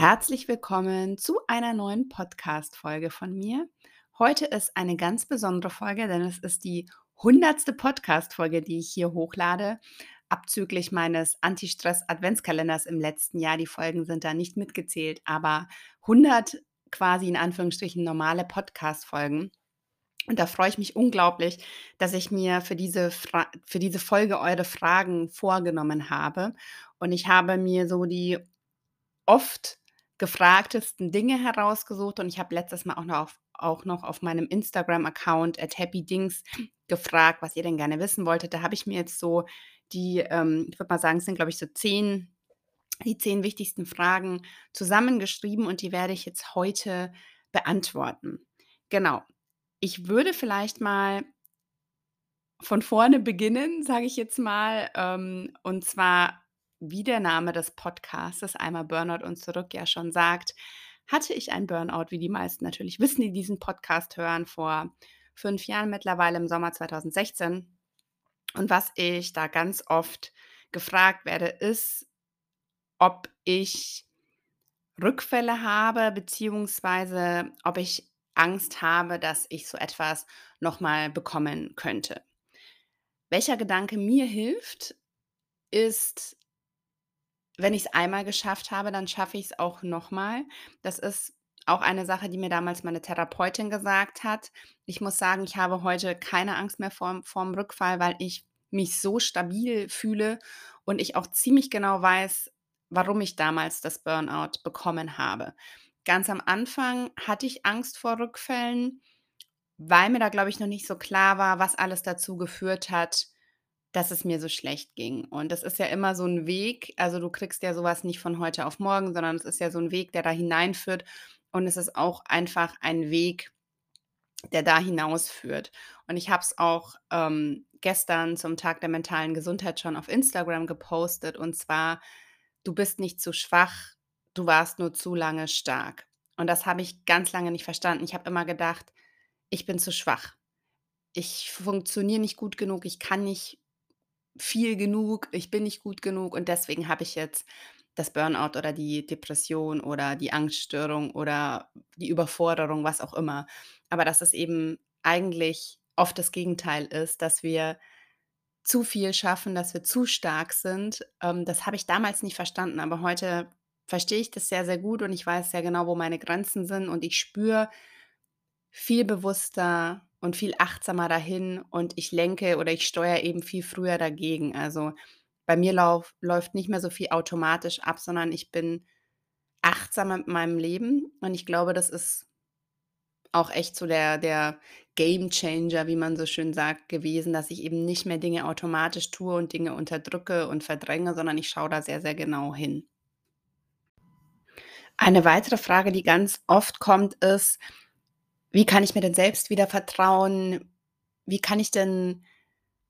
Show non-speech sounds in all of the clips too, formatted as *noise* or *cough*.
Herzlich willkommen zu einer neuen Podcast-Folge von mir. Heute ist eine ganz besondere Folge, denn es ist die hundertste Podcast-Folge, die ich hier hochlade, abzüglich meines Anti-Stress-Adventskalenders im letzten Jahr. Die Folgen sind da nicht mitgezählt, aber 100 quasi in Anführungsstrichen normale Podcast-Folgen. Und da freue ich mich unglaublich, dass ich mir für diese, für diese Folge eure Fragen vorgenommen habe. Und ich habe mir so die oft gefragtesten Dinge herausgesucht und ich habe letztes Mal auch noch auf, auch noch auf meinem Instagram-Account at happydings gefragt, was ihr denn gerne wissen wolltet. Da habe ich mir jetzt so die, ähm, ich würde mal sagen, es sind, glaube ich, so zehn, die zehn wichtigsten Fragen zusammengeschrieben und die werde ich jetzt heute beantworten. Genau. Ich würde vielleicht mal von vorne beginnen, sage ich jetzt mal, ähm, und zwar wie der Name des Podcasts einmal Burnout und zurück ja schon sagt, hatte ich ein Burnout, wie die meisten natürlich *laughs* wissen, die diesen Podcast hören, vor fünf Jahren mittlerweile im Sommer 2016. Und was ich da ganz oft gefragt werde, ist, ob ich Rückfälle habe, beziehungsweise ob ich Angst habe, dass ich so etwas nochmal bekommen könnte. Welcher Gedanke mir hilft, ist wenn ich es einmal geschafft habe, dann schaffe ich es auch nochmal. Das ist auch eine Sache, die mir damals meine Therapeutin gesagt hat. Ich muss sagen, ich habe heute keine Angst mehr vorm, vorm Rückfall, weil ich mich so stabil fühle und ich auch ziemlich genau weiß, warum ich damals das Burnout bekommen habe. Ganz am Anfang hatte ich Angst vor Rückfällen, weil mir da, glaube ich, noch nicht so klar war, was alles dazu geführt hat, dass es mir so schlecht ging. Und das ist ja immer so ein Weg. Also, du kriegst ja sowas nicht von heute auf morgen, sondern es ist ja so ein Weg, der da hineinführt. Und es ist auch einfach ein Weg, der da hinausführt. Und ich habe es auch ähm, gestern zum Tag der mentalen Gesundheit schon auf Instagram gepostet. Und zwar, du bist nicht zu schwach, du warst nur zu lange stark. Und das habe ich ganz lange nicht verstanden. Ich habe immer gedacht, ich bin zu schwach. Ich funktioniere nicht gut genug, ich kann nicht viel genug, ich bin nicht gut genug und deswegen habe ich jetzt das Burnout oder die Depression oder die Angststörung oder die Überforderung, was auch immer. Aber dass es eben eigentlich oft das Gegenteil ist, dass wir zu viel schaffen, dass wir zu stark sind. Ähm, das habe ich damals nicht verstanden, aber heute verstehe ich das sehr, sehr gut und ich weiß sehr genau, wo meine Grenzen sind und ich spüre viel bewusster, und viel achtsamer dahin und ich lenke oder ich steuere eben viel früher dagegen. Also bei mir lauf, läuft nicht mehr so viel automatisch ab, sondern ich bin achtsamer mit meinem Leben und ich glaube, das ist auch echt so der, der Game Changer, wie man so schön sagt, gewesen, dass ich eben nicht mehr Dinge automatisch tue und Dinge unterdrücke und verdränge, sondern ich schaue da sehr, sehr genau hin. Eine weitere Frage, die ganz oft kommt, ist, wie kann ich mir denn selbst wieder vertrauen? Wie kann ich denn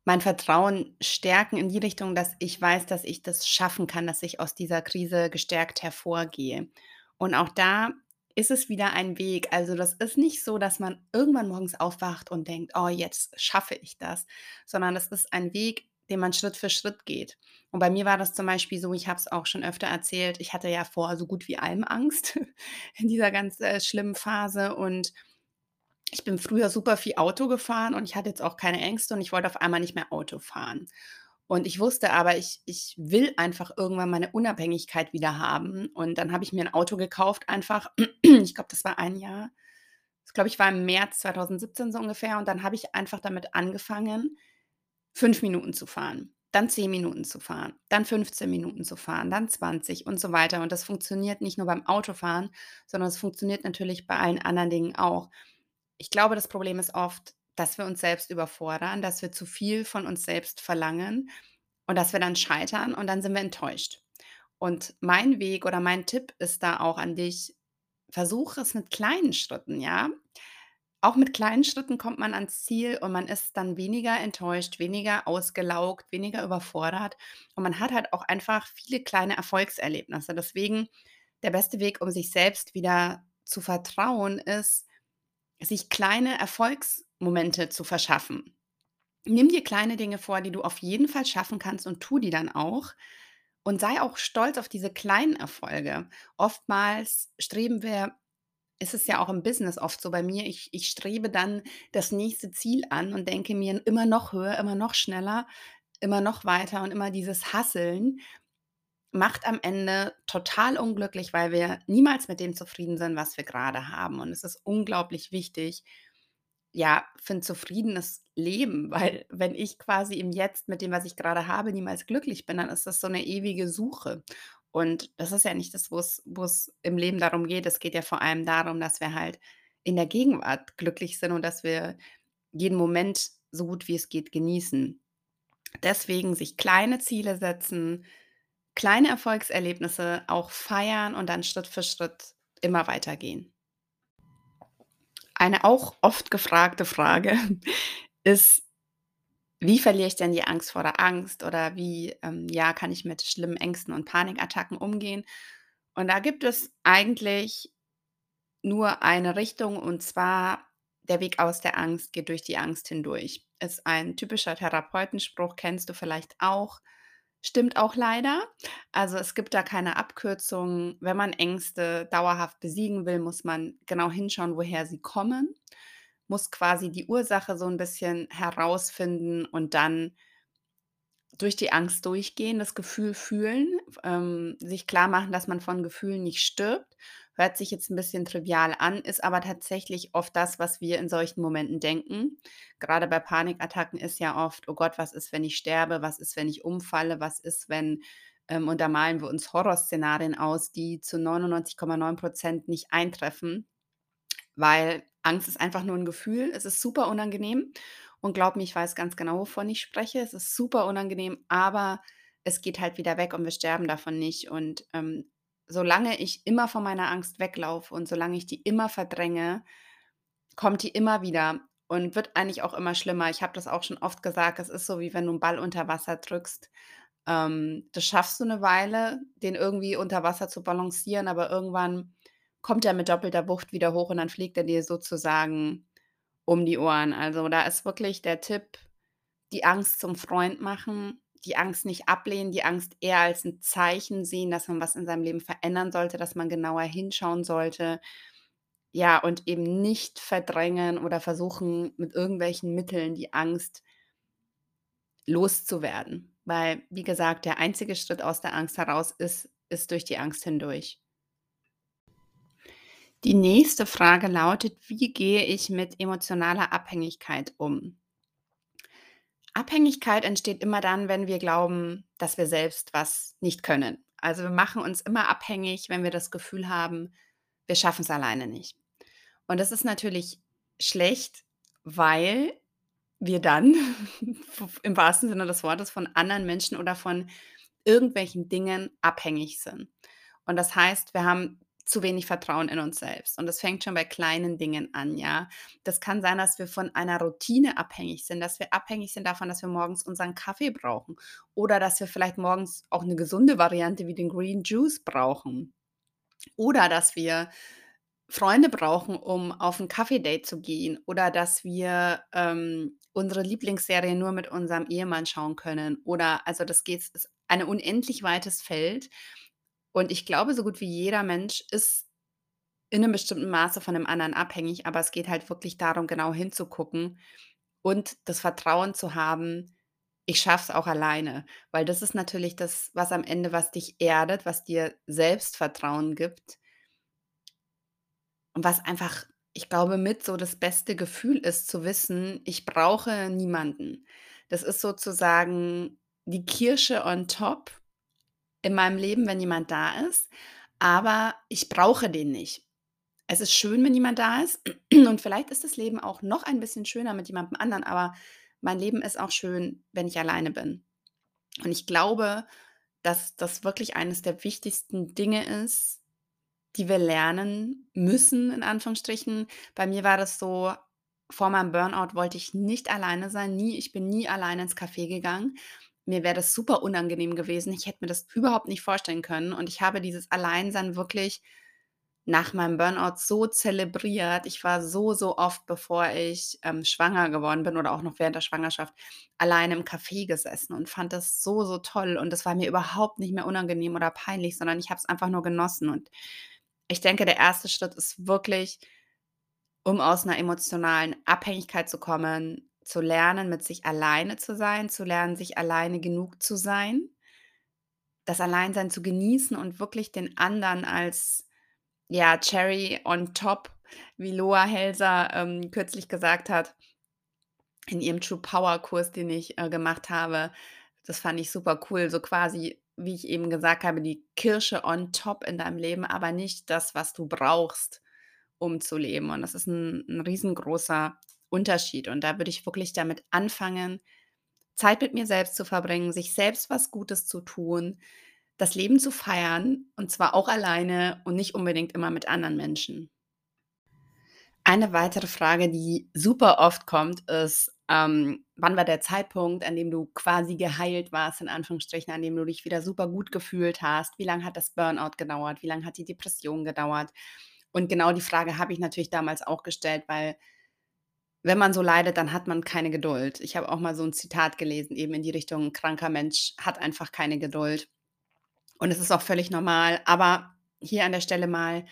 mein Vertrauen stärken in die Richtung, dass ich weiß, dass ich das schaffen kann, dass ich aus dieser Krise gestärkt hervorgehe? Und auch da ist es wieder ein Weg. Also das ist nicht so, dass man irgendwann morgens aufwacht und denkt, oh, jetzt schaffe ich das, sondern das ist ein Weg, den man Schritt für Schritt geht. Und bei mir war das zum Beispiel so, ich habe es auch schon öfter erzählt, ich hatte ja vor so gut wie allem Angst *laughs* in dieser ganz äh, schlimmen Phase und ich bin früher super viel Auto gefahren und ich hatte jetzt auch keine Ängste und ich wollte auf einmal nicht mehr Auto fahren. Und ich wusste aber, ich, ich will einfach irgendwann meine Unabhängigkeit wieder haben. Und dann habe ich mir ein Auto gekauft, einfach, *clears throat* ich glaube, das war ein Jahr. Das glaube ich war im März 2017 so ungefähr. Und dann habe ich einfach damit angefangen, fünf Minuten zu fahren, dann zehn Minuten zu fahren, dann 15 Minuten zu fahren, dann 20 und so weiter. Und das funktioniert nicht nur beim Autofahren, sondern es funktioniert natürlich bei allen anderen Dingen auch ich glaube, das Problem ist oft, dass wir uns selbst überfordern, dass wir zu viel von uns selbst verlangen und dass wir dann scheitern und dann sind wir enttäuscht. Und mein Weg oder mein Tipp ist da auch an dich, versuche es mit kleinen Schritten, ja. Auch mit kleinen Schritten kommt man ans Ziel und man ist dann weniger enttäuscht, weniger ausgelaugt, weniger überfordert und man hat halt auch einfach viele kleine Erfolgserlebnisse. Deswegen der beste Weg, um sich selbst wieder zu vertrauen, ist, sich kleine Erfolgsmomente zu verschaffen. Nimm dir kleine Dinge vor, die du auf jeden Fall schaffen kannst und tu die dann auch. Und sei auch stolz auf diese kleinen Erfolge. Oftmals streben wir ist es ja auch im Business oft so bei mir, ich ich strebe dann das nächste Ziel an und denke mir immer noch höher, immer noch schneller, immer noch weiter und immer dieses Hasseln macht am Ende total unglücklich, weil wir niemals mit dem zufrieden sind, was wir gerade haben. Und es ist unglaublich wichtig, ja, für ein zufriedenes Leben, *laughs* weil wenn ich quasi im Jetzt mit dem, was ich gerade habe, niemals glücklich bin, dann ist das so eine ewige Suche. Und das ist ja nicht das, wo es im Leben darum geht. Es geht ja vor allem darum, dass wir halt in der Gegenwart glücklich sind und dass wir jeden Moment so gut wie es geht genießen. Deswegen sich kleine Ziele setzen, kleine Erfolgserlebnisse auch feiern und dann Schritt für Schritt immer weitergehen. Eine auch oft gefragte Frage *laughs* ist: „Wie verliere ich denn die Angst vor der Angst?“ oder „Wie, ähm, ja, kann ich mit schlimmen Ängsten und Panikattacken umgehen?“ Und da gibt es eigentlich nur eine Richtung, und zwar der Weg aus der Angst geht durch die Angst hindurch. Ist ein typischer Therapeutenspruch, kennst du vielleicht auch. Stimmt auch leider. Also, es gibt da keine Abkürzung. Wenn man Ängste dauerhaft besiegen will, muss man genau hinschauen, woher sie kommen, muss quasi die Ursache so ein bisschen herausfinden und dann durch die Angst durchgehen, das Gefühl fühlen, ähm, sich klarmachen, dass man von Gefühlen nicht stirbt. Hört sich jetzt ein bisschen trivial an, ist aber tatsächlich oft das, was wir in solchen Momenten denken. Gerade bei Panikattacken ist ja oft: „Oh Gott, was ist, wenn ich sterbe? Was ist, wenn ich umfalle? Was ist, wenn“ ähm, und da malen wir uns Horrorszenarien aus, die zu 99,9% nicht eintreffen, weil Angst ist einfach nur ein Gefühl. Es ist super unangenehm und glaub mir, ich weiß ganz genau, wovon ich spreche. Es ist super unangenehm, aber es geht halt wieder weg und wir sterben davon nicht. Und, ähm, solange ich immer von meiner Angst weglaufe und solange ich die immer verdränge, kommt die immer wieder und wird eigentlich auch immer schlimmer. Ich habe das auch schon oft gesagt, es ist so, wie wenn du 'n Ball unter Wasser drückst. Ähm, das schaffst du eine Weile, den irgendwie unter Wasser zu balancieren, aber irgendwann kommt er mit doppelter Wucht wieder hoch und dann fliegt er dir sozusagen um die Ohren. Also, da ist wirklich der Tipp, die Angst zum Freund machen, die Angst nicht ablehnen, die Angst eher als 'n Zeichen sehen, dass man was in seinem Leben verändern sollte, dass man genauer hinschauen sollte. Ja, und eben nicht verdrängen oder versuchen, mit irgendwelchen Mitteln die Angst loszuwerden. Weil, wie gesagt, der einzige Schritt aus der Angst heraus ist ist durch die Angst hindurch. Die nächste Frage lautet: „Wie gehe ich mit emotionaler Abhängigkeit um?“ Abhängigkeit entsteht immer dann, wenn wir glauben, dass wir selbst was nicht können. Also, wir machen uns immer abhängig, wenn wir das Gefühl haben, wir schaffen es alleine nicht. Und das ist natürlich schlecht, weil wir dann *laughs* im wahrsten Sinne des Wortes von anderen Menschen oder von irgendwelchen Dingen abhängig sind. Und das heißt, wir haben zu wenig Vertrauen in uns selbst. Und das fängt schon bei kleinen Dingen an, ja. Das kann sein, dass wir von einer Routine abhängig sind, dass wir abhängig sind davon, dass wir morgens unseren Kaffee brauchen oder dass wir vielleicht morgens auch eine gesunde Variante wie den Green Juice brauchen oder dass wir Freunde brauchen, um auf 'n Kaffee-Date zu gehen oder dass wir, ähm, unsere Lieblingsserie nur mit unserem Ehemann schauen können oder also, das geht ist ein unendlich weites Feld. Und ich glaube, so gut wie jeder Mensch ist in 'nem bestimmten Maße von dem anderen abhängig, aber es geht halt wirklich darum, genau hinzugucken und das Vertrauen zu haben: „Ich schaffe es auch alleine.“ Weil das ist natürlich das, was am Ende was dich erdet, was dir Selbstvertrauen gibt und was einfach, ich glaube, mit so das beste Gefühl ist, zu wissen, ich brauche niemanden. Das ist sozusagen die Kirsche on top in meinem Leben, wenn jemand da ist, aber ich brauche den nicht. Es ist schön, wenn jemand da ist *clears throat* und vielleicht ist das Leben auch noch ein bisschen schöner mit jemandem anderen, aber mein Leben ist auch schön, wenn ich alleine bin. Und ich glaube, dass das wirklich eines der wichtigsten Dinge ist, die wir lernen müssen, in Anführungsstrichen. Bei mir war das so, vor meinem Burnout wollte ich nicht alleine sein, nie. Ich bin nie alleine ins Café gegangen. Mir wäre das super unangenehm gewesen. Ich hätte mir das überhaupt nicht vorstellen können und ich habe dieses Alleinsein wirklich nach meinem Burnout so zelebriert. Ich war so, so oft, bevor ich, ähm, schwanger geworden bin oder auch noch während der Schwangerschaft, alleine im Café gesessen und fand das so, so toll. Und das war mir überhaupt nicht mehr unangenehm oder peinlich, sondern ich habe es einfach nur genossen. Und ich denke, der erste Schritt ist wirklich, um aus einer emotionalen Abhängigkeit zu kommen, zu lernen, mit sich alleine zu sein, zu lernen, sich alleine genug zu sein, das Alleinsein zu genießen und wirklich den anderen als ja, Cherry on top, wie Loa Helser, ähm, kürzlich gesagt hat in ihrem True Power Kurs, den ich, äh, gemacht habe. Das fand ich super cool, so quasi, wie ich eben gesagt habe, die Kirsche on top in deinem Leben, aber nicht das, was du brauchst, um zu leben. Und das ist ein 'n riesengroßer Unterschied. Und da würde ich wirklich damit anfangen, Zeit mit mir selbst zu verbringen, sich selbst was Gutes zu tun, das Leben zu feiern und zwar auch alleine und nicht unbedingt immer mit anderen Menschen. Eine weitere Frage, die super oft kommt, ist, ähm, wann war der Zeitpunkt, an dem du quasi geheilt warst, in Anführungsstrichen, an dem du dich wieder super gut gefühlt hast? Wie lange hat das Burnout gedauert? Wie lange hat die Depression gedauert? Und genau die Frage habe ich natürlich damals auch gestellt, weil wenn man so leidet, dann hat man keine Geduld. Ich habe auch mal so ein Zitat gelesen, eben in die Richtung, ein kranker Mensch hat einfach keine Geduld. Und es ist auch völlig normal. Aber hier an der Stelle mal,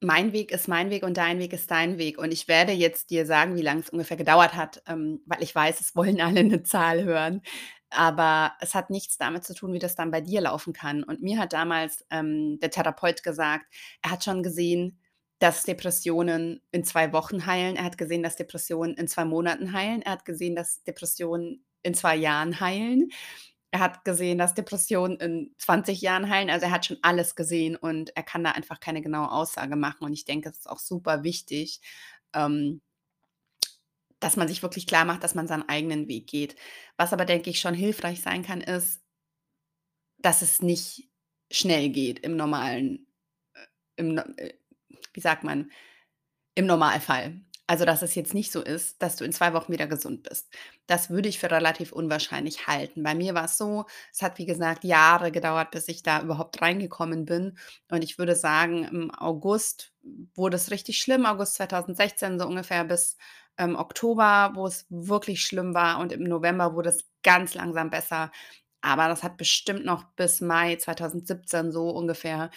mein Weg ist mein Weg und dein Weg ist dein Weg. Und ich werde jetzt dir sagen, wie lange es ungefähr gedauert hat, ähm, weil ich weiß, es wollen *laughs* alle eine Zahl hören. Aber es hat nichts damit zu tun, wie das dann bei dir laufen kann. Und mir hat damals ähm, der Therapeut gesagt, er hat schon gesehen, dass Depressionen in zwei Wochen heilen. Er hat gesehen, dass Depressionen in zwei Monaten heilen. Er hat gesehen, dass Depressionen in zwei Jahren heilen. Er hat gesehen, dass Depressionen in 20 Jahren heilen. Also, er hat schon alles gesehen und er kann da einfach keine genaue Aussage machen. Und ich denke, es ist auch super wichtig, ähm, dass man sich wirklich klar macht, dass man seinen eigenen Weg geht. Was aber, denke ich, schon hilfreich sein kann, ist, dass es nicht schnell geht im normalen, äh, im, äh, wie sagt man, im Normalfall. Also, dass es jetzt nicht so ist, dass du in 2 Wochen wieder gesund bist. Das würde ich für relativ unwahrscheinlich halten. Bei mir war es so, es hat, wie gesagt, Jahre gedauert, bis ich da überhaupt reingekommen bin. Und ich würde sagen, im August wurde es richtig schlimm, August 2016 so ungefähr bis, ähm, Oktober, wo es wirklich schlimm war. Und im November wurde es ganz langsam besser. Aber das hat bestimmt noch bis Mai 2017 so ungefähr,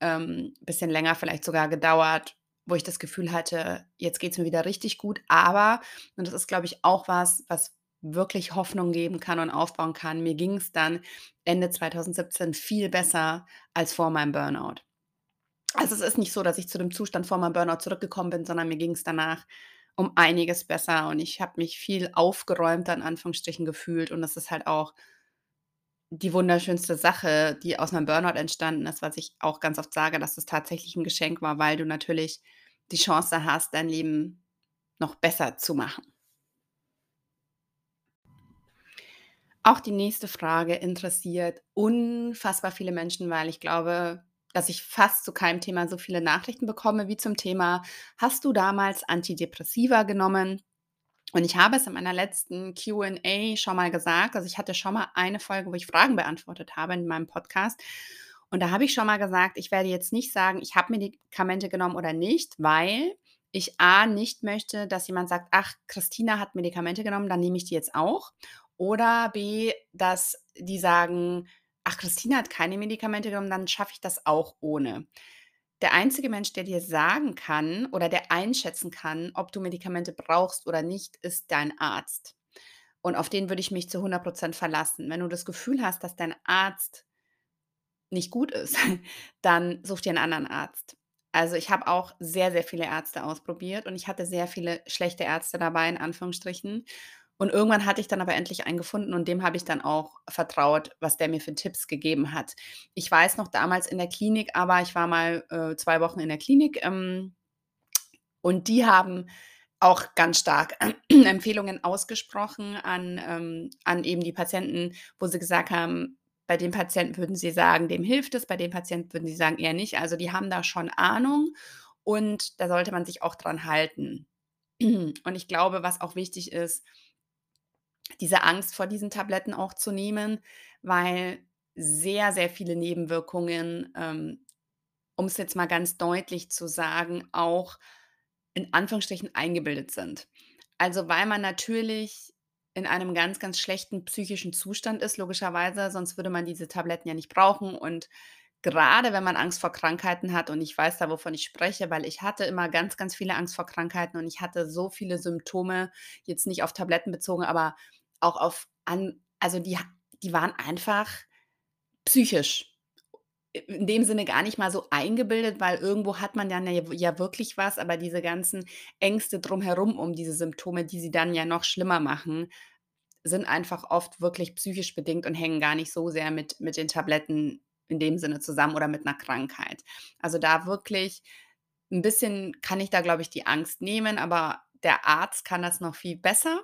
ähm, bisschen länger vielleicht sogar gedauert, wo ich das Gefühl hatte, jetzt geht's mir wieder richtig gut. Aber, und das ist, glaube ich, auch was, was wirklich Hoffnung geben kann und aufbauen kann, mir ging es dann Ende 2017 viel besser als vor meinem Burnout. Also, es ist nicht so, dass ich zu dem Zustand vor meinem Burnout zurückgekommen bin, sondern mir ging es danach um einiges besser und ich habe mich viel aufgeräumter in Anführungsstrichen gefühlt und das ist halt auch die wunderschönste Sache, die aus meinem Burnout entstanden ist, was ich auch ganz oft sage, dass es tatsächlich ein Geschenk war, weil du natürlich die Chance hast, dein Leben noch besser zu machen. Auch die nächste Frage interessiert unfassbar viele Menschen, weil ich glaube, dass ich fast zu keinem Thema so viele Nachrichten bekomme wie zum Thema: „Hast du damals Antidepressiva genommen?“ Und ich habe es in meiner letzten Q&A schon mal gesagt. Also, ich hatte schon mal eine Folge, wo ich Fragen beantwortet habe in meinem Podcast. Und da habe ich schon mal gesagt, ich werde jetzt nicht sagen, ich habe Medikamente genommen oder nicht, weil ich A nicht möchte, dass jemand sagt: „Ach, Christina hat Medikamente genommen, dann nehme ich die jetzt auch.“ Oder B, dass die sagen: „Ach, Christina hat keine Medikamente genommen, dann schaffe ich das auch ohne.“ Der einzige Mensch, der dir sagen kann oder der einschätzen kann, ob du Medikamente brauchst oder nicht, ist dein Arzt. Und auf den würde ich mich zu 100% verlassen. Wenn du das Gefühl hast, dass dein Arzt nicht gut ist, *laughs* dann such dir einen anderen Arzt. Also, ich habe auch sehr, sehr viele Ärzte ausprobiert und ich hatte sehr viele schlechte Ärzte dabei in Anführungsstrichen. Und irgendwann hatte ich dann aber endlich einen gefunden und dem habe ich dann auch vertraut, was der mir für Tipps gegeben hat. Ich weiß noch damals in der Klinik aber ich war mal, äh, 2 Wochen in der Klinik, ähm, und die haben auch ganz stark *clears throat* Empfehlungen ausgesprochen an, ähm an eben die Patienten, wo sie gesagt haben, bei dem Patienten würden sie sagen, dem hilft es, bei dem Patienten würden sie sagen, eher nicht. Also, die haben da schon Ahnung und da sollte man sich auch dran halten. *clears throat* Und ich glaube, was auch wichtig ist, diese Angst vor diesen Tabletten auch zu nehmen, weil sehr, sehr viele Nebenwirkungen, ähm, um es jetzt mal ganz deutlich zu sagen, auch in Anführungsstrichen eingebildet sind. Also, weil man natürlich in einem ganz, ganz schlechten psychischen Zustand ist, logischerweise, sonst würde man diese Tabletten ja nicht brauchen. Und gerade wenn man Angst vor Krankheiten hat und ich weiß da, wovon ich spreche, weil ich hatte immer ganz, ganz viele Angst vor Krankheiten und ich hatte so viele Symptome, jetzt nicht auf Tabletten bezogen, aber auch auf an also die die waren einfach psychisch in dem Sinne gar nicht mal so eingebildet, weil irgendwo hat man dann ja ja wirklich was, aber diese ganzen Ängste drumherum um diese Symptome, die sie dann ja noch schlimmer machen, sind einfach oft wirklich psychisch bedingt und hängen gar nicht so sehr mit mit den Tabletten in dem Sinne zusammen oder mit 'ner Krankheit. Also, da wirklich 'n bisschen kann ich da, glaube ich, die Angst nehmen, aber der Arzt kann das noch viel besser.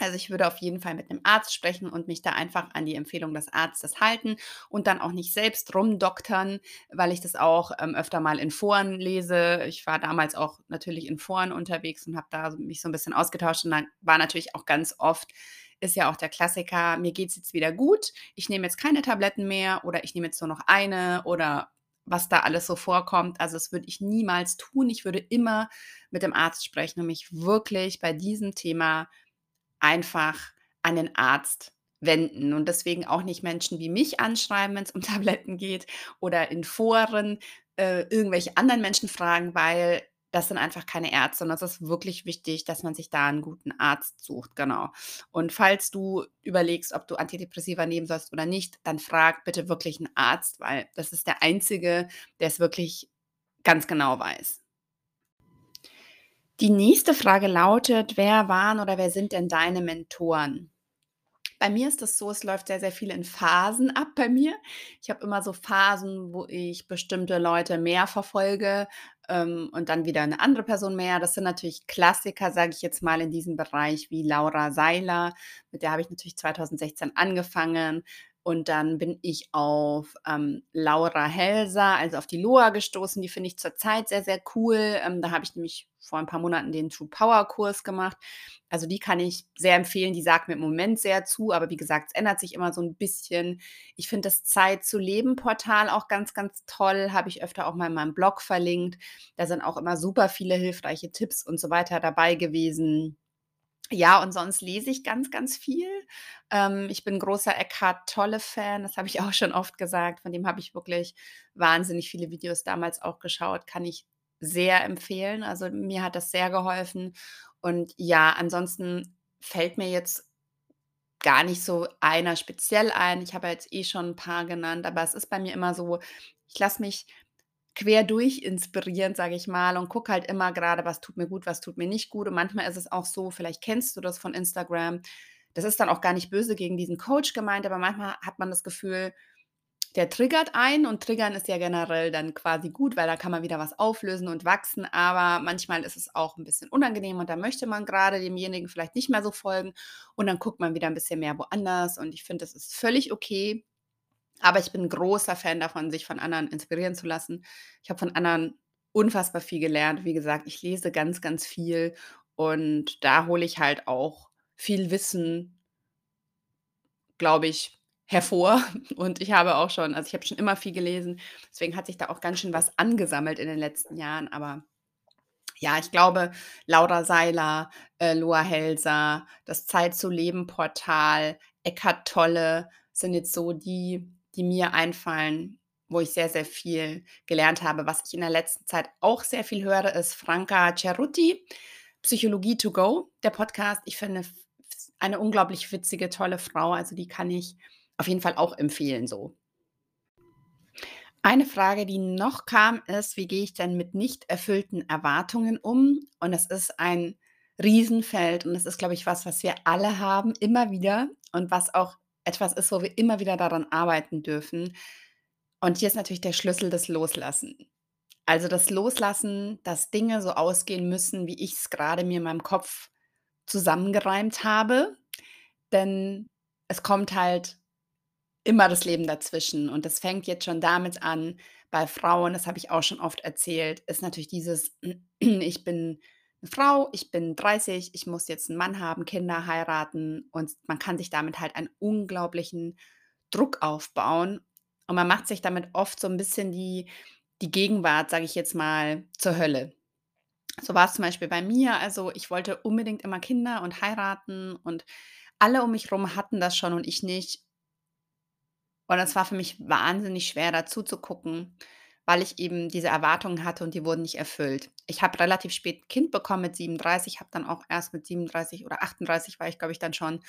Also, ich würde auf jeden Fall mit 'nem Arzt sprechen und mich da einfach an die Empfehlung des Arztes halten und dann auch nicht selbst rumdoktern, weil ich das auch, ähm, öfter mal in Foren lese. Ich war damals auch natürlich in Foren unterwegs und habe da mich so 'n bisschen ausgetauscht und dann war natürlich auch ganz oft ist ja auch der Klassiker: „Mir geht's jetzt wieder gut. Ich nehme jetzt keine Tabletten mehr“ oder „Ich nehme jetzt nur noch eine“ oder was da alles so vorkommt. Also, das würde ich niemals tun. Ich würde immer mit dem Arzt sprechen und mich wirklich bei diesem Thema einfach an den Arzt wenden und deswegen auch nicht Menschen wie mich anschreiben, wenn's um *laughs* Tabletten geht oder in Foren, äh, irgendwelche anderen Menschen fragen, weil das sind einfach keine Ärzte und das ist wirklich wichtig, dass man sich da 'n guten Arzt sucht, genau. Und falls du überlegst, ob du Antidepressiva nehmen sollst oder nicht, dann frag bitte wirklich 'n Arzt, weil das ist der Einzige, der's wirklich ganz genau weiß. Die nächste Frage lautet: „Wer waren oder wer sind denn deine Mentoren?“ Bei mir ist das so, es läuft sehr, sehr viel in Phasen ab bei mir. Ich habe immer so Phasen, wo ich bestimmte Leute mehr verfolge, ähm, und dann wieder 'ne andere Person mehr. Das sind natürlich Klassiker, sage ich jetzt mal, in diesem Bereich wie Laura Seiler. Mit der habe ich natürlich 2016 angefangen und dann bin ich auf, ähm, Laura Helser, also auf die Loa gestoßen. Die finde ich zurzeit sehr, sehr cool. Ähm, da habe ich nämlich vor 'n paar Monaten den True Power Kurs gemacht. Also, die kann ich sehr empfehlen. Die sagt mir im Moment sehr zu, aber wie gesagt, es ändert sich immer so 'n bisschen. Ich finde das Zeit-zu-Leben-Portal auch ganz, ganz toll, habe ich öfter auch mal in meinem Blog verlinkt. Da sind auch immer super viele hilfreiche Tipps und so weiter dabei gewesen. Ja, und sonst lese ich ganz, ganz viel. Ähm, ich bin großer Eckhart Tolle-Fan, das habe ich *laughs* auch schon oft gesagt. Von dem habe ich wirklich wahnsinnig viele Videos damals auch geschaut, kann ich sehr empfehlen. Also, mir hat das sehr geholfen. Und ja, ansonsten fällt mir jetzt gar nicht so einer speziell ein. Ich habe jetzt eh schon 'n paar genannt, aber es ist bei mir immer so, ich lasse mich querdurch inspirieren, sage ich mal, und gucke halt immer grade, was tut mir gut, was tut mir nicht gut. Und manchmal ist es auch so, vielleicht kennst du das von Instagram, das ist dann auch gar nicht böse gegen diesen Coach gemeint, aber manchmal hat man das Gefühl, der triggert einen und triggern ist ja generell dann quasi gut, weil da kann man wieder was auflösen und wachsen, aber manchmal ist es auch 'n bisschen unangenehm und da möchte man grade demjenigen vielleicht nicht mehr so folgen und dann guckt man wieder 'n bisschen mehr woanders und ich finde, das ist völlig okay. Aber ich bin 'n großer Fan davon, sich von anderen inspirieren zu lassen. Ich habe von anderen unfassbar viel gelernt. Wie gesagt, ich lese ganz, ganz viel und da hole ich halt auch viel Wissen glaube ich, hervor. *laughs* Und ich habe auch schon also, ich habe schon immer viel gelesen, deswegen hat sich da auch ganz schön was angesammelt in den letzten Jahren. Aber ja, ich glaube, Laura Seiler, äh, Loa Helser, das Zeit-zu-Leben-Portal, Eckhart Tolle sind jetzt so die, die mir einfallen, wo ich sehr, sehr viel gelernt habe. Was ich in der letzten Zeit auch sehr viel höre, ist Franca Cerutti, „Psychologie to go“, der Podcast. Ich finde eine unglaublich witzige, tolle Frau. Also, die kann ich auf jeden Fall auch empfehlen so. Eine Frage, die noch kam, ist: „Wie gehe ich denn mit nicht erfüllten Erwartungen um?“ Und das ist ein Riesenfeld und das ist, glaube ich, was, was wir alle haben, immer wieder und was auch etwas ist, wo wir immer wieder daran arbeiten dürfen. Und hier ist natürlich der Schlüssel das Loslassen. Also, das Loslassen, dass Dinge so ausgehen müssen, wie ich's grade mir in meinem Kopf zusammengereimt habe, denn es kommt halt immer das Leben dazwischen und das fängt jetzt schon damit an bei Frauen, das habe ich auch schon oft erzählt, ist natürlich dieses: *clears throat* „Ich bin 'ne Frau, ich bin 30, ich muss jetzt 'n Mann haben, Kinder, heiraten“ und man kann sich damit halt einen unglaublichen Druck aufbauen und man macht sich damit oft so 'n bisschen die die Gegenwart, sage ich jetzt mal, zur Hölle. So war es zum Beispiel bei mir. Also, ich wollte unbedingt immer Kinder und heiraten und alle um mich rum hatten das schon und ich nicht. Und es war für mich wahnsinnig schwer, dazu zu gucken, weil ich eben diese Erwartungen hatte und die wurden nicht erfüllt. Ich habe relativ spät 'n Kind bekommen mit 37, habe dann auch erst mit 37 oder 38 war ich, glaube ich, dann schon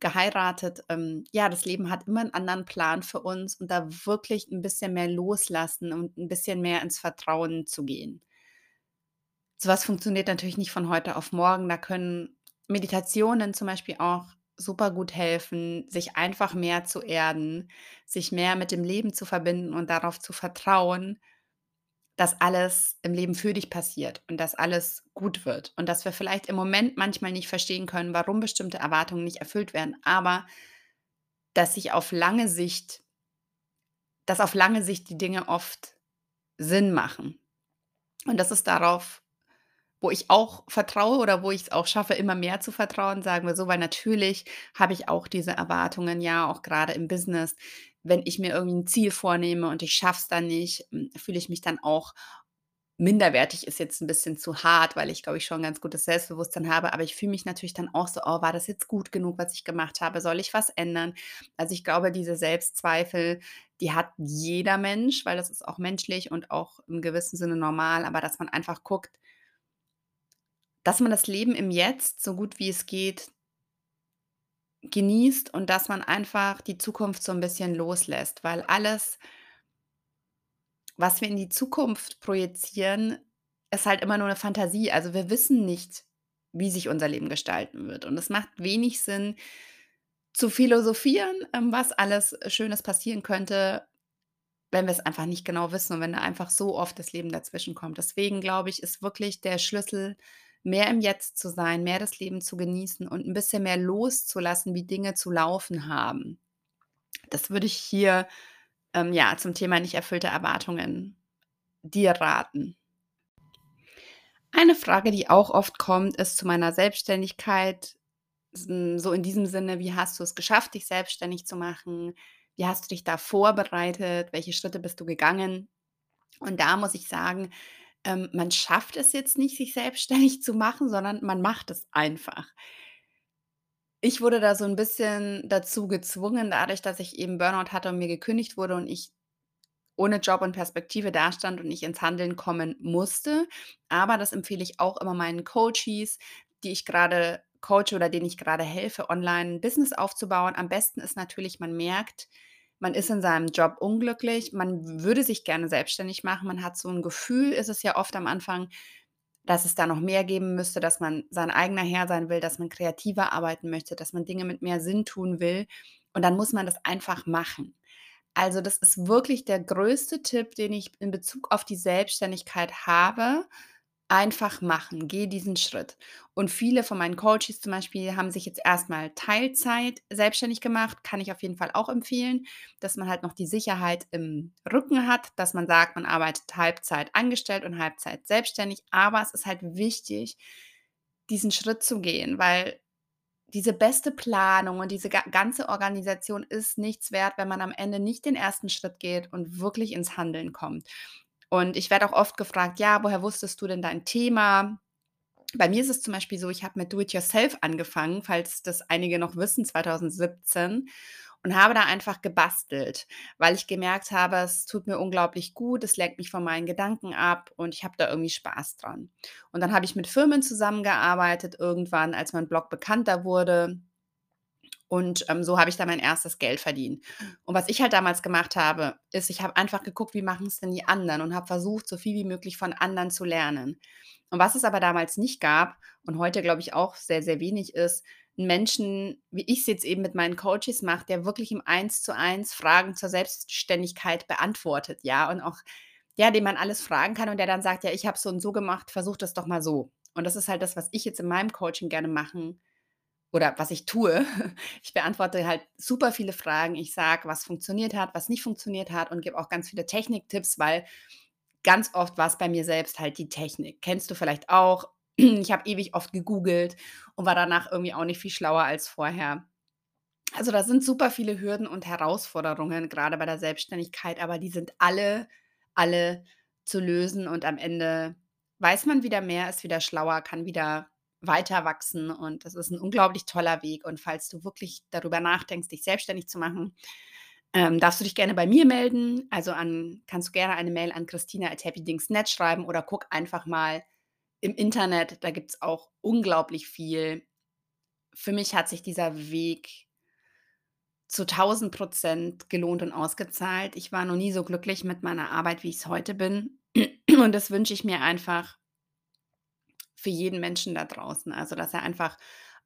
geheiratet. Ähm, ja, das Leben hat immer einen anderen Plan für uns und da wirklich ein bisschen mehr loslassen und ein bisschen mehr ins Vertrauen zu gehen. So was funktioniert natürlich nicht von heute auf morgen. Da können Meditationen zum Beispiel auch super gut helfen, sich einfach mehr zu erden, sich mehr mit dem Leben zu verbinden und darauf zu vertrauen, dass alles im Leben für dich passiert und dass alles gut wird und dass wir vielleicht im Moment manchmal nicht verstehen können, warum bestimmte Erwartungen nicht erfüllt werden, aber dass sich auf lange Sicht dass auf lange Sicht die Dinge oft Sinn machen. Und das ist darauf wo ich auch vertraue oder wo ich es auch schaffe, immer mehr zu vertrauen, sagen wir so, weil natürlich habe ich auch diese Erwartungen, ja, auch gerade im Business. Wenn ich mir irgendwie ein Ziel vornehme und ich schaffe es dann nicht, hm, fühle ich mich dann auch minderwertig ist jetzt ein bisschen zu hart, weil ich, glaube ich, schon 'n ganz gutes Selbstbewusstsein habe, aber ich fühle mich natürlich dann auch so: „Oh, war das jetzt gut genug, was ich gemacht habe? Soll ich was ändern?“ Also, ich glaube, diese Selbstzweifel, die hat jeder Mensch, weil das ist auch menschlich und auch im gewissen Sinne normal, aber dass man einfach guckt dass man das Leben im Jetzt so gut wie es geht genießt und dass man einfach die Zukunft so 'n bisschen loslässt, weil alles, was wir in die Zukunft projizieren, ist halt immer nur 'ne Fantasie. Also, wir wissen nicht, wie sich unser Leben gestalten wird und es macht wenig Sinn zu philosophieren, ähm, was alles Schönes passieren könnte, wenn wir's einfach nicht genau wissen und wenn da einfach so oft das Leben dazwischenkommt. Deswegen glaube ich, ist wirklich der Schlüssel Mehr im Jetzt zu sein, mehr das Leben zu genießen und 'n bisschen mehr loszulassen, wie Dinge zu laufen haben. Das würde ich hier, ähm, ja, zum Thema nicht erfüllte Erwartungen dir raten. Eine Frage, die auch oft kommt, ist zu meiner Selbstständigkeit, s so in diesem Sinne: „Wie hast du es geschafft, dich selbstständig zu machen? Wie hast du dich da vorbereitet? Welche Schritte bist du gegangen?“ Und da muss ich sagen, ähm, man schafft es jetzt nicht, sich selbstständig zu machen, sondern man macht es einfach. Ich wurde da so 'n bisschen dazu gezwungen, dadurch, dass ich eben Burnout hatte und mir gekündigt wurde und ich ohne Job und Perspektive dastand und ich ins Handeln kommen musste. Aber das empfehle ich auch immer meinen Coaches, die ich grade coache oder denen ich grade helfe, online 'n Business aufzubauen. Am besten ist natürlich, man merkt, man ist in seinem Job unglücklich, man würde sich gerne selbstständig machen. Man hat so 'n Gefühl ist es ja oft am Anfang, dass es da noch mehr geben müsste, dass man sein eigener Herr sein will, dass man kreativer arbeiten möchte, dass man Dinge mit mehr Sinn tun will. Und dann muss man das einfach machen. Also, das ist wirklich der größte Tipp, den ich in Bezug auf die Selbstständigkeit habe. Einfach machen, geh diesen Schritt. Und viele von meinen Coaches zum Beispiel haben sich jetzt erst mal Teilzeit selbstständig gemacht, kann ich auf jeden Fall auch empfehlen, dass man halt noch die Sicherheit im Rücken hat, dass man sagt, man arbeitet Halbzeit angestellt und Halbzeit selbstständig. Aber es ist halt wichtig, diesen Schritt zu gehen, weil diese beste Planung und diese ga ganze Organisation ist nichts wert, wenn man am Ende nicht den ersten Schritt geht und wirklich ins Handeln kommt. Und ich werde auch oft gefragt: „Ja, woher wusstest du denn dein Thema?“ Bei mir ist es zum Beispiel so, ich habe mit Do It Yourself angefangen, falls das einige noch wissen, 2017 und habe da einfach gebastelt, weil ich gemerkt habe, es tut mir unglaublich gut, es lenkt mich von meinen Gedanken ab und ich habe da irgendwie Spaß dran. Und dann habe ich mit Firmen zusammengearbeitet irgendwann, als mein Blog bekannter wurde. Und, ähm, so habe ich dann mein erstes Geld verdient. Und was ich halt damals gemacht habe, ist, ich habe einfach geguckt, wie machen's denn die anderen und habe versucht, so viel wie möglich von anderen zu lernen. Und was es aber damals nicht gab und heute, glaube ich, auch sehr, sehr wenig ist, 'n Menschen, wie ich's jetzt eben mit meinen Coaches mache, der wirklich im Eins-zu-eins Fragen zur Selbstständigkeit beantwortet, ja, und auch ja, den man alles fragen kann und der dann sagt: „Ja, ich habe es so und so gemacht, versuch das doch mal so.“ Und das ist halt das, was ich jetzt in meinem Coaching gerne machen oder was ich tue, *laughs* ich beantworte halt super viele Fragen. Ich sage, was funktioniert hat, was nicht funktioniert hat und gebe auch ganz viele Techniktipps, weil ganz oft war's bei mir selbst halt die Technik. Kennst du vielleicht auch. *clears throat* Ich habe ewig oft gegoogelt und war danach irgendwie auch nicht viel schlauer als vorher. Also, da sind super viele Hürden und Herausforderungen, grade bei der Selbstständigkeit, aber die sind alle alle zu lösen und am Ende weiß man wieder mehr, ist wieder schlauer, kann wieder weiter wachsen und das ist ein unglaublich toller Weg und falls du wirklich darüber nachdenkst, dich selbstständig zu machen, ähm, darfst du dich gerne bei mir melden. Also an kannst du gerne eine Mail an christina@happydingsnet schreiben oder guck einfach mal im Internet, da gibt es auch unglaublich viel. Für mich hat sich dieser Weg zu 1000% gelohnt und ausgezahlt. Ich war noch nie so glücklich mit meiner Arbeit, wie ich es heute bin. Und das wünsche ich mir einfach für jeden Menschen da draußen. Also, dass er einfach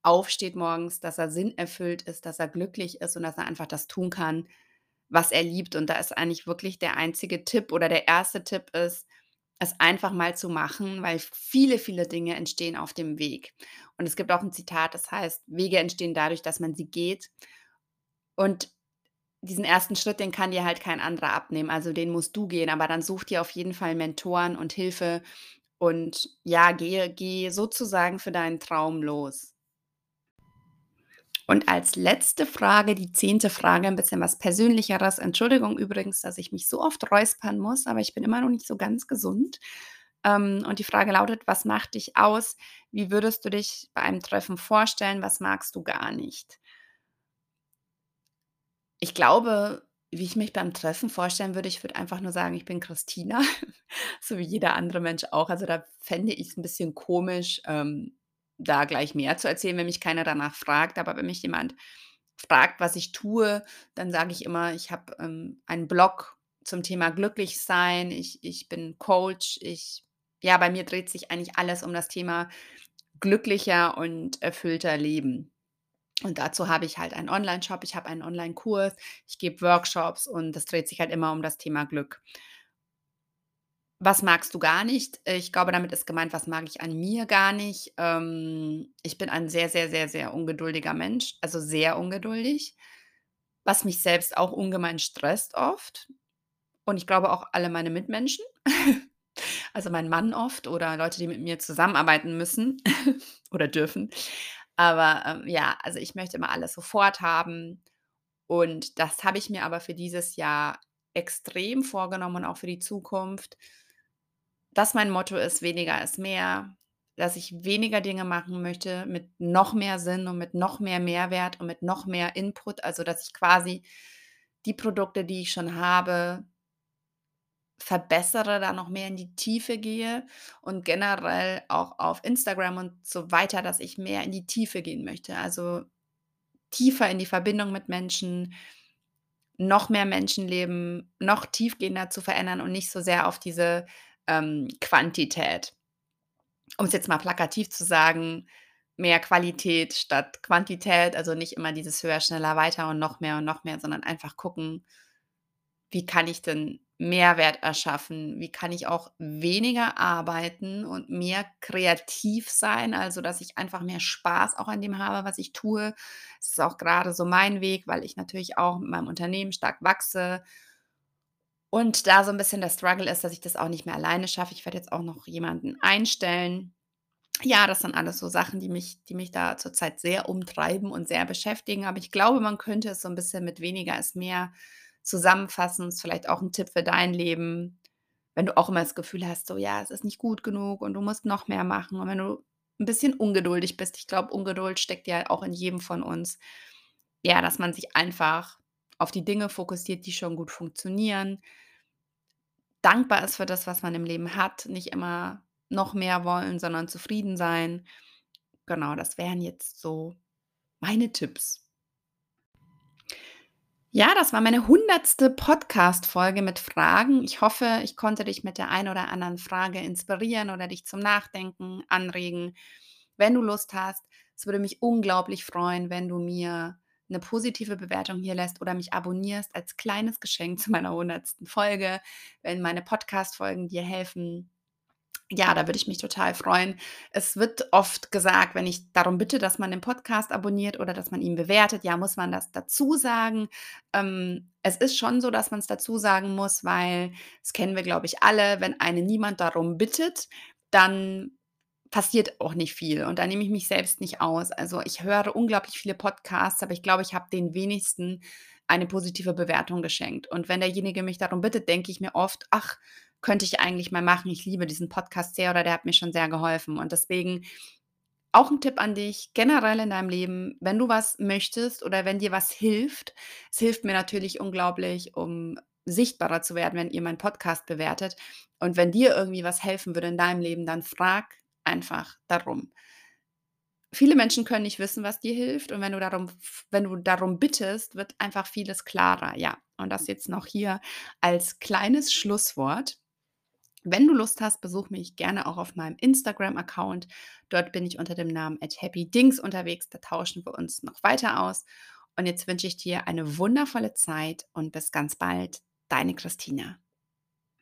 aufsteht morgens, dass er sinnerfüllt ist, dass er glücklich ist und dass er einfach das tun kann, was er liebt. Und da ist eigentlich wirklich der einzige Tipp oder der erste Tipp ist, es einfach mal zu machen, weil viele, viele Dinge entstehen auf dem Weg. Und es gibt auch ein Zitat, das heißt, Wege entstehen dadurch, dass man sie geht. Und diesen ersten Schritt, den kann dir halt kein anderer abnehmen. Also den musst du gehen, aber dann such dir auf jeden Fall Mentoren und Hilfe und ja, gehe, geh sozusagen für deinen Traum los. Und als letzte Frage, die zehnte Frage, ein bisschen was Persönlicheres. Entschuldigung übrigens, dass ich mich so oft räuspern muss, aber ich bin immer noch nicht so ganz gesund. Ähm, und die Frage lautet, was macht dich aus? Wie würdest du dich bei einem Treffen vorstellen? Was magst du gar nicht? Ich glaube, wie ich mich beim Treffen vorstellen würde, ich würde einfach nur sagen, ich bin Christina, *laughs* so wie jeder andere Mensch auch. Also da fände ich es ein bisschen komisch, ähm, da gleich mehr zu erzählen, wenn mich keiner danach fragt. Aber wenn mich jemand fragt, was ich tue, dann sage ich immer, ich habe ähm, einen Blog zum Thema Glücklichsein. Ich, ich bin Coach. Ich, ja, bei mir dreht sich eigentlich alles um das Thema glücklicher und erfüllter Leben. Und dazu habe ich halt einen Online-Shop, ich habe einen Online-Kurs, ich gebe Workshops und das dreht sich halt immer um das Thema Glück. Was magst du gar nicht? Ich glaube, damit ist gemeint, was mag ich an mir gar nicht? Ähm, ich bin ein sehr, sehr, sehr, sehr ungeduldiger Mensch, also sehr ungeduldig, was mich selbst auch ungemein stresst oft. Und ich glaube auch alle meine Mitmenschen, *laughs* also mein Mann oft oder Leute, die mit mir zusammenarbeiten müssen *laughs* oder dürfen. Aber, ähm, ja, also ich möchte immer alles sofort haben und das habe ich mir aber für dieses Jahr extrem vorgenommen und auch für die Zukunft, dass mein Motto ist: „Weniger ist mehr“, dass ich weniger Dinge machen möchte mit noch mehr Sinn und mit noch mehr Mehrwert und mit noch mehr Input. Also, dass ich quasi die Produkte, die ich schon habe verbessere, da noch mehr in die Tiefe gehe und generell auch auf Instagram und so weiter, dass ich mehr in die Tiefe gehen möchte. Also tiefer in die Verbindung mit Menschen, noch mehr Menschenleben, noch tiefgehender zu verändern und nicht so sehr auf diese ähm, Quantität. Um es jetzt mal plakativ zu sagen, mehr Qualität statt Quantität, also nicht immer dieses höher, schneller, weiter und noch mehr und noch mehr, sondern einfach gucken, wie kann ich denn Mehrwert erschaffen? Wie kann ich auch weniger arbeiten und mehr kreativ sein? Also, dass ich einfach mehr Spaß auch an dem habe, was ich tue. Das ist auch gerade so mein Weg, weil ich natürlich auch mit meinem Unternehmen stark wachse und da so ein bisschen der Struggle ist, dass ich das auch nicht mehr alleine schaffe. Ich werde jetzt auch noch jemanden einstellen. Ja, das sind alles so Sachen, die mich die mich da zurzeit sehr umtreiben und sehr beschäftigen. Aber ich glaube, man könnte es so ein bisschen mit weniger ist mehr zusammenfassen. Ist vielleicht auch ein Tipp für dein Leben, wenn du auch immer das Gefühl hast, so ja, es ist nicht gut genug und du musst noch mehr machen. Und wenn du ein bisschen ungeduldig bist, ich glaube, Ungeduld steckt ja auch in jedem von uns. Ja, dass man sich einfach auf die Dinge fokussiert, die schon gut funktionieren. Dankbar ist für das, was man im Leben hat, nicht immer noch mehr wollen, sondern zufrieden sein. Genau, das wären jetzt so meine Tipps. Ja, das war meine hundertste Podcast-Folge mit Fragen. Ich hoffe, ich konnte dich mit der einen oder anderen Frage inspirieren oder dich zum Nachdenken anregen. Wenn du Lust hast, es würde mich unglaublich freuen, wenn du mir eine positive Bewertung hier lässt oder mich abonnierst als kleines Geschenk *laughs* zu meiner hundertsten Folge. Wenn meine Podcast-Folgen dir helfen, ja, da würde ich mich total freuen. Es wird oft gesagt, wenn ich darum bitte, dass man den Podcast abonniert oder dass man ihn bewertet, ja, muss man das dazu sagen. Ähm, es ist schon so, dass man es dazu sagen muss, weil das kennen wir, glaube ich, alle. Wenn einen niemand darum bittet, dann passiert auch nicht viel und da nehme ich mich selbst nicht aus. Also ich höre unglaublich viele Podcasts, aber ich glaube, ich habe den wenigsten eine positive Bewertung geschenkt. Und wenn derjenige mich darum bittet, denke ich mir oft, ach, könnte ich eigentlich mal machen. Ich liebe diesen Podcast sehr oder der hat mir schon sehr geholfen. Und deswegen auch ein Tipp an dich, generell in deinem Leben, wenn du was möchtest oder wenn dir was hilft es hilft mir natürlich unglaublich, um sichtbarer zu werden, wenn ihr meinen Podcast bewertet. Und wenn dir irgendwie was helfen würde in deinem Leben, dann frag einfach darum. Viele Menschen können nicht wissen, was dir hilft und wenn du darum wenn du darum bittest, wird einfach vieles klarer, ja. Und das jetzt noch hier als kleines Schlusswort. Wenn du Lust hast, besuch mich gerne auch auf meinem Instagram-Account. Dort bin ich unter dem Namen @happydings unterwegs. Da tauschen wir uns noch weiter aus. Und jetzt wünsche ich dir eine wundervolle Zeit und bis ganz bald. Deine Christina.